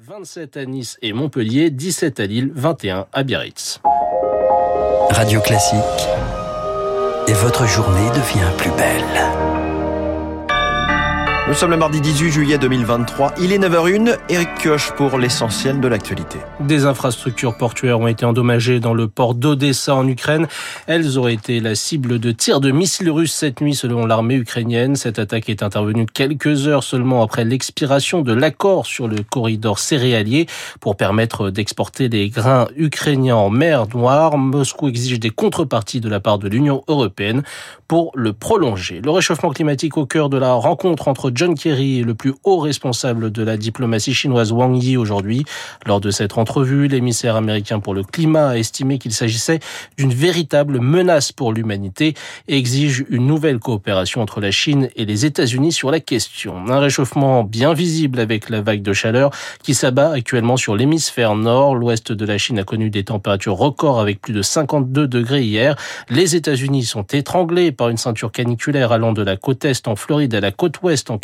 27 à Nice et Montpellier, 17 à Lille, 21 à Biarritz. Radio Classique. Et votre journée devient plus belle. Nous sommes le mardi 18 juillet 2023. Il est 9h01. Eric Kioch pour l'essentiel de l'actualité. Des infrastructures portuaires ont été endommagées dans le port d'Odessa en Ukraine. Elles auraient été la cible de tirs de missiles russes cette nuit selon l'armée ukrainienne. Cette attaque est intervenue quelques heures seulement après l'expiration de l'accord sur le corridor céréalier pour permettre d'exporter les grains ukrainiens en mer Noire. Moscou exige des contreparties de la part de l'Union européenne pour le prolonger. Le réchauffement climatique au cœur de la rencontre entre John Kerry est le plus haut responsable de la diplomatie chinoise Wang Yi aujourd'hui. Lors de cette entrevue, l'émissaire américain pour le climat a estimé qu'il s'agissait d'une véritable menace pour l'humanité et exige une nouvelle coopération entre la Chine et les États-Unis sur la question. Un réchauffement bien visible avec la vague de chaleur qui s'abat actuellement sur l'hémisphère nord. L'ouest de la Chine a connu des températures records avec plus de 52 degrés hier. Les États-Unis sont étranglés par une ceinture caniculaire allant de la côte est en Floride à la côte ouest en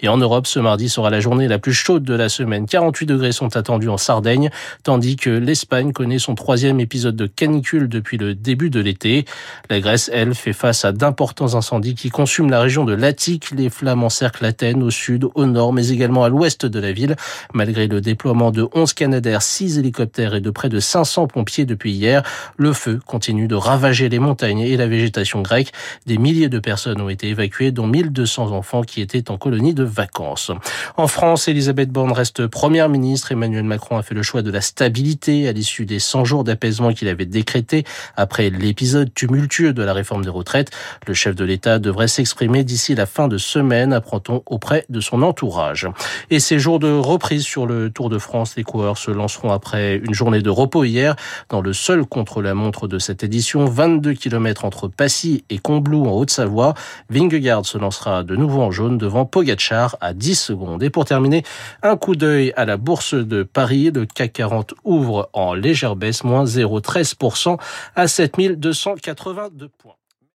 Et en Europe, ce mardi sera la journée la plus chaude de la semaine. 48 degrés sont attendus en Sardaigne, tandis que l'Espagne connaît son troisième épisode de canicule depuis le début de l'été. La Grèce, elle, fait face à d'importants incendies qui consument la région de l'Attique. Les flammes encerclent Athènes au sud, au nord, mais également à l'ouest de la ville. Malgré le déploiement de 11 Canadair, 6 hélicoptères et de près de 500 pompiers depuis hier, le feu continue de ravager les montagnes et la végétation grecque. Des milliers de personnes ont été évacuées, dont 1200 enfants qui était en colonie de vacances. En France, Elisabeth Borne reste première ministre. Emmanuel Macron a fait le choix de la stabilité à l'issue des 100 jours d'apaisement qu'il avait décrété après l'épisode tumultueux de la réforme des retraites. Le chef de l'État devrait s'exprimer d'ici la fin de semaine, apprend-on auprès de son entourage. Et ces jours de reprise sur le Tour de France, les coureurs se lanceront après une journée de repos hier dans le seul contre-la-montre de cette édition, 22 km entre Passy et Combloux en Haute-Savoie. Vingegaard se lancera de nouveau en devant Pogachar à 10 secondes. Et pour terminer, un coup d'œil à la bourse de Paris. Le CAC 40 ouvre en légère baisse, moins 0,13% à 7282 points.